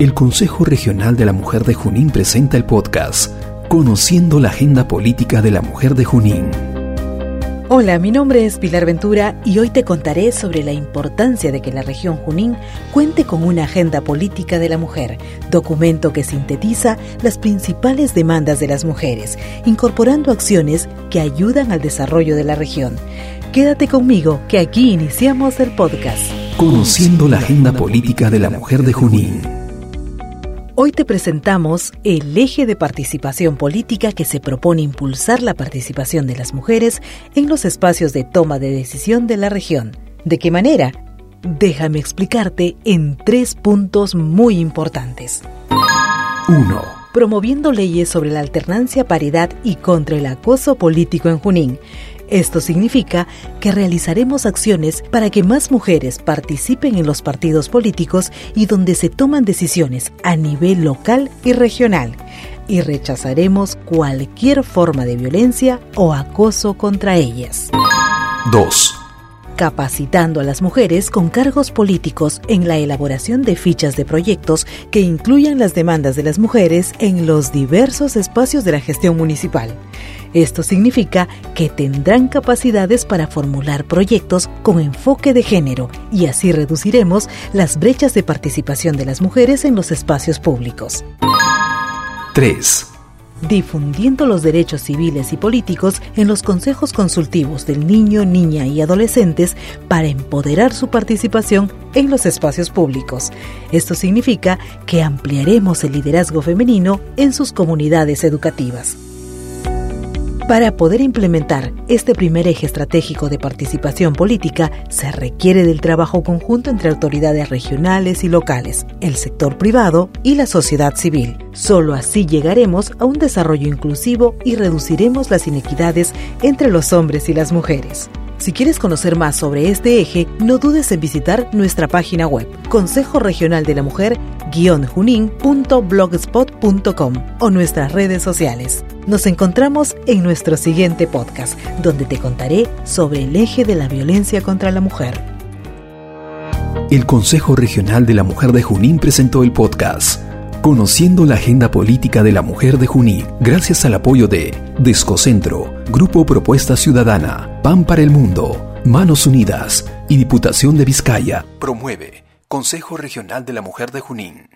El Consejo Regional de la Mujer de Junín presenta el podcast Conociendo la Agenda Política de la Mujer de Junín. Hola, mi nombre es Pilar Ventura y hoy te contaré sobre la importancia de que la región Junín cuente con una agenda política de la mujer, documento que sintetiza las principales demandas de las mujeres, incorporando acciones que ayudan al desarrollo de la región. Quédate conmigo, que aquí iniciamos el podcast. Conociendo la Agenda Política de la Mujer de Junín. Hoy te presentamos el eje de participación política que se propone impulsar la participación de las mujeres en los espacios de toma de decisión de la región. ¿De qué manera? Déjame explicarte en tres puntos muy importantes. 1. Promoviendo leyes sobre la alternancia, paridad y contra el acoso político en Junín esto significa que realizaremos acciones para que más mujeres participen en los partidos políticos y donde se toman decisiones a nivel local y regional. Y rechazaremos cualquier forma de violencia o acoso contra ellas. 2 capacitando a las mujeres con cargos políticos en la elaboración de fichas de proyectos que incluyan las demandas de las mujeres en los diversos espacios de la gestión municipal. Esto significa que tendrán capacidades para formular proyectos con enfoque de género y así reduciremos las brechas de participación de las mujeres en los espacios públicos. 3 difundiendo los derechos civiles y políticos en los consejos consultivos del niño, niña y adolescentes para empoderar su participación en los espacios públicos. Esto significa que ampliaremos el liderazgo femenino en sus comunidades educativas. Para poder implementar este primer eje estratégico de participación política, se requiere del trabajo conjunto entre autoridades regionales y locales, el sector privado y la sociedad civil. Solo así llegaremos a un desarrollo inclusivo y reduciremos las inequidades entre los hombres y las mujeres. Si quieres conocer más sobre este eje, no dudes en visitar nuestra página web, Consejo Regional de la Mujer, juninblogspotcom o nuestras redes sociales. Nos encontramos en nuestro siguiente podcast, donde te contaré sobre el eje de la violencia contra la mujer. El Consejo Regional de la Mujer de Junín presentó el podcast Conociendo la Agenda Política de la Mujer de Junín, gracias al apoyo de Descocentro, Grupo Propuesta Ciudadana, PAN para el Mundo, Manos Unidas y Diputación de Vizcaya. Promueve Consejo Regional de la Mujer de Junín.